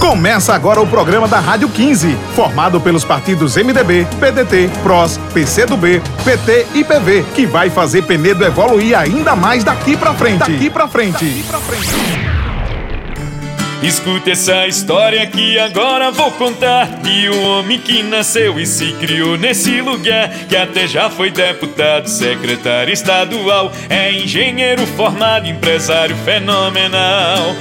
Começa agora o programa da Rádio 15, formado pelos partidos MDB, PDT, PROS, PCdoB, PT e PV, que vai fazer Penedo evoluir ainda mais daqui pra frente. Daqui pra frente. Daqui pra frente. Escute essa história que agora vou contar De um homem que nasceu e se criou nesse lugar Que até já foi deputado, secretário estadual É engenheiro formado, empresário fenomenal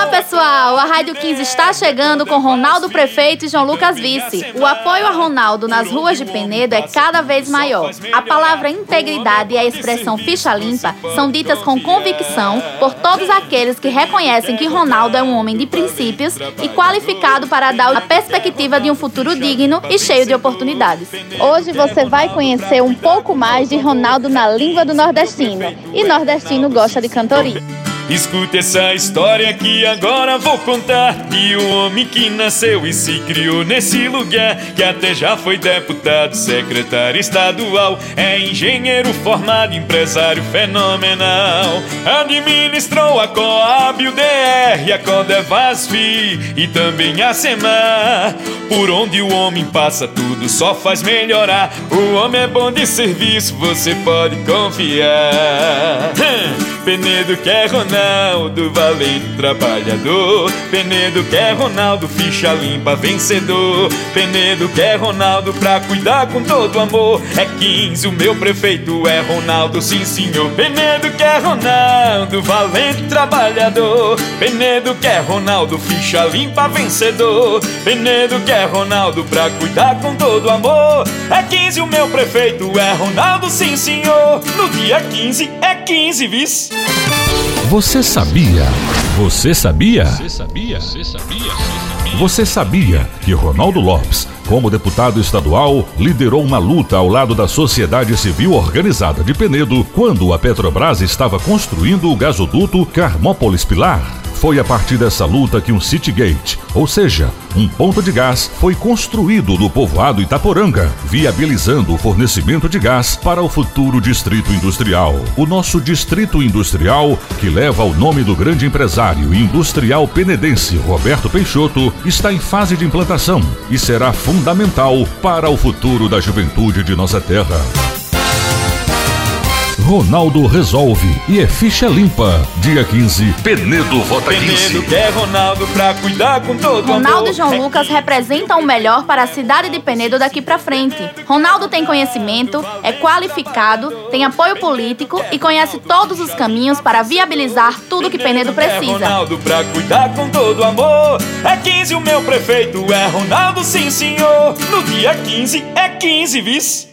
Olá pessoal, a Rádio 15 está chegando com Ronaldo Prefeito e João Lucas Vice O apoio a Ronaldo nas ruas de Penedo é cada vez maior A palavra integridade e a expressão ficha limpa são ditas com convicção por todos aqueles que reconhecem que Ronaldo é um homem de princípios e qualificado para dar a perspectiva de um futuro digno e cheio de oportunidades. Hoje você vai conhecer um pouco mais de Ronaldo na língua do nordestino. E nordestino gosta de cantoria. Escute essa história que agora vou contar. De um homem que nasceu e se criou nesse lugar Que até já foi deputado, secretário estadual É engenheiro formado, empresário fenomenal. Administrou a Coab, o DR, a Codevasf E também a SEMAR. Por onde o homem passa tudo só faz melhorar. O homem é bom de serviço, você pode confiar Penedo quer Ronaldo, valente trabalhador. Penedo quer Ronaldo, ficha limpa, vencedor. Penedo quer Ronaldo pra cuidar com todo amor. É 15, o meu prefeito é Ronaldo, sim senhor. Penedo quer Ronaldo, valente trabalhador. Penedo quer Ronaldo, ficha limpa, vencedor. Penedo quer Ronaldo pra cuidar com todo amor. É 15, o meu prefeito é Ronaldo, sim senhor. No dia 15 é 15, vice. Você sabia? Você sabia? Você sabia? Você sabia? Você sabia que Ronaldo Lopes, como deputado estadual, liderou uma luta ao lado da sociedade civil organizada de Penedo quando a Petrobras estava construindo o gasoduto Carmópolis Pilar? Foi a partir dessa luta que um City Gate, ou seja, um ponto de gás, foi construído no povoado Itaporanga, viabilizando o fornecimento de gás para o futuro distrito industrial. O nosso distrito industrial, que leva o nome do grande empresário industrial penedense Roberto Peixoto, está em fase de implantação e será fundamental para o futuro da juventude de nossa terra. Ronaldo resolve e é ficha limpa. Dia 15, Penedo vota 15. Penedo quer Ronaldo pra cuidar com todo Ronaldo amor. e João Lucas representam o melhor para a cidade de Penedo daqui pra frente. Ronaldo tem conhecimento, é qualificado, tem apoio político e conhece todos os caminhos para viabilizar tudo que Penedo precisa. É Ronaldo pra cuidar com todo amor. É 15 o meu prefeito, é Ronaldo sim senhor. No dia 15 é 15, vice.